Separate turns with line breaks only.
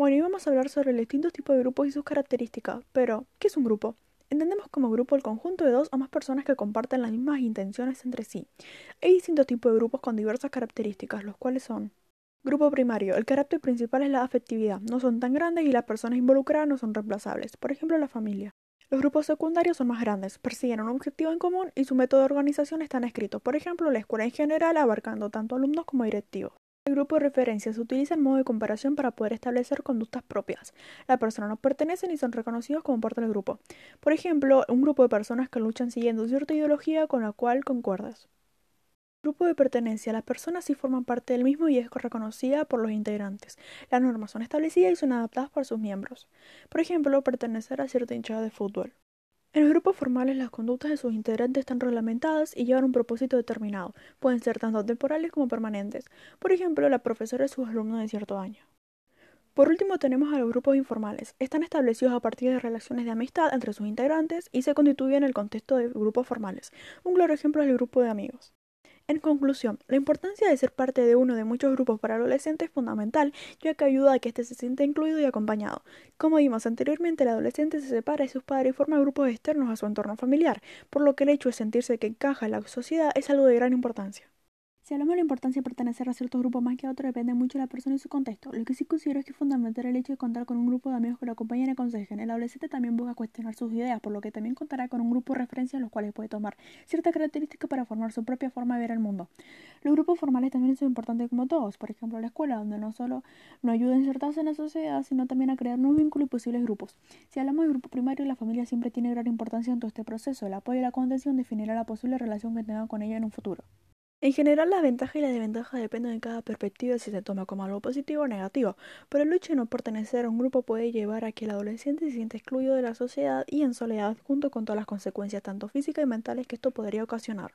Bueno, y vamos a hablar sobre los distintos tipos de grupos y sus características. Pero, ¿qué es un grupo? Entendemos como grupo el conjunto de dos o más personas que comparten las mismas intenciones entre sí. Hay distintos tipos de grupos con diversas características, los cuales son Grupo primario. El carácter principal es la afectividad. No son tan grandes y las personas involucradas no son reemplazables. Por ejemplo, la familia. Los grupos secundarios son más grandes, persiguen un objetivo en común y su método de organización está escrito. Por ejemplo, la escuela en general abarcando tanto alumnos como directivos. El grupo de referencia se utiliza en modo de comparación para poder establecer conductas propias. Las personas no pertenecen y son reconocidos como parte del grupo. Por ejemplo, un grupo de personas que luchan siguiendo cierta ideología con la cual concuerdas. Grupo de pertenencia. Las personas sí forman parte del mismo y es reconocida por los integrantes. Las normas son establecidas y son adaptadas por sus miembros. Por ejemplo, pertenecer a cierta hinchada de fútbol. En los grupos formales las conductas de sus integrantes están reglamentadas y llevan un propósito determinado. Pueden ser tanto temporales como permanentes. Por ejemplo, la profesora y sus alumnos de cierto año. Por último tenemos a los grupos informales. Están establecidos a partir de relaciones de amistad entre sus integrantes y se constituyen en el contexto de grupos formales. Un claro ejemplo es el grupo de amigos. En conclusión, la importancia de ser parte de uno de muchos grupos para adolescentes es fundamental, ya que ayuda a que éste se sienta incluido y acompañado. Como vimos anteriormente, el adolescente se separa de sus padres y forma grupos externos a su entorno familiar, por lo que el hecho de sentirse que encaja en la sociedad es algo de gran importancia. Si hablamos de la importancia de pertenecer a ciertos grupos más que a otros, depende mucho de la persona y su contexto. Lo que sí considero es que es fundamental el hecho de contar con un grupo de amigos que lo acompañen y aconsejen. El adolescente también busca cuestionar sus ideas, por lo que también contará con un grupo de referencia en los cuales puede tomar ciertas características para formar su propia forma de ver el mundo. Los grupos formales también son importantes como todos, por ejemplo la escuela, donde no solo nos ayuda a insertarse en la sociedad, sino también a crear nuevos vínculos y posibles grupos. Si hablamos de grupo primario, la familia siempre tiene gran importancia en todo este proceso. El apoyo y la contención definirá la posible relación que tengan con ella en un futuro. En general, las ventajas y las desventajas dependen de cada perspectiva si se toma como algo positivo o negativo, pero el hecho de no pertenecer a un grupo puede llevar a que el adolescente se sienta excluido de la sociedad y en soledad junto con todas las consecuencias tanto físicas y mentales que esto podría ocasionar.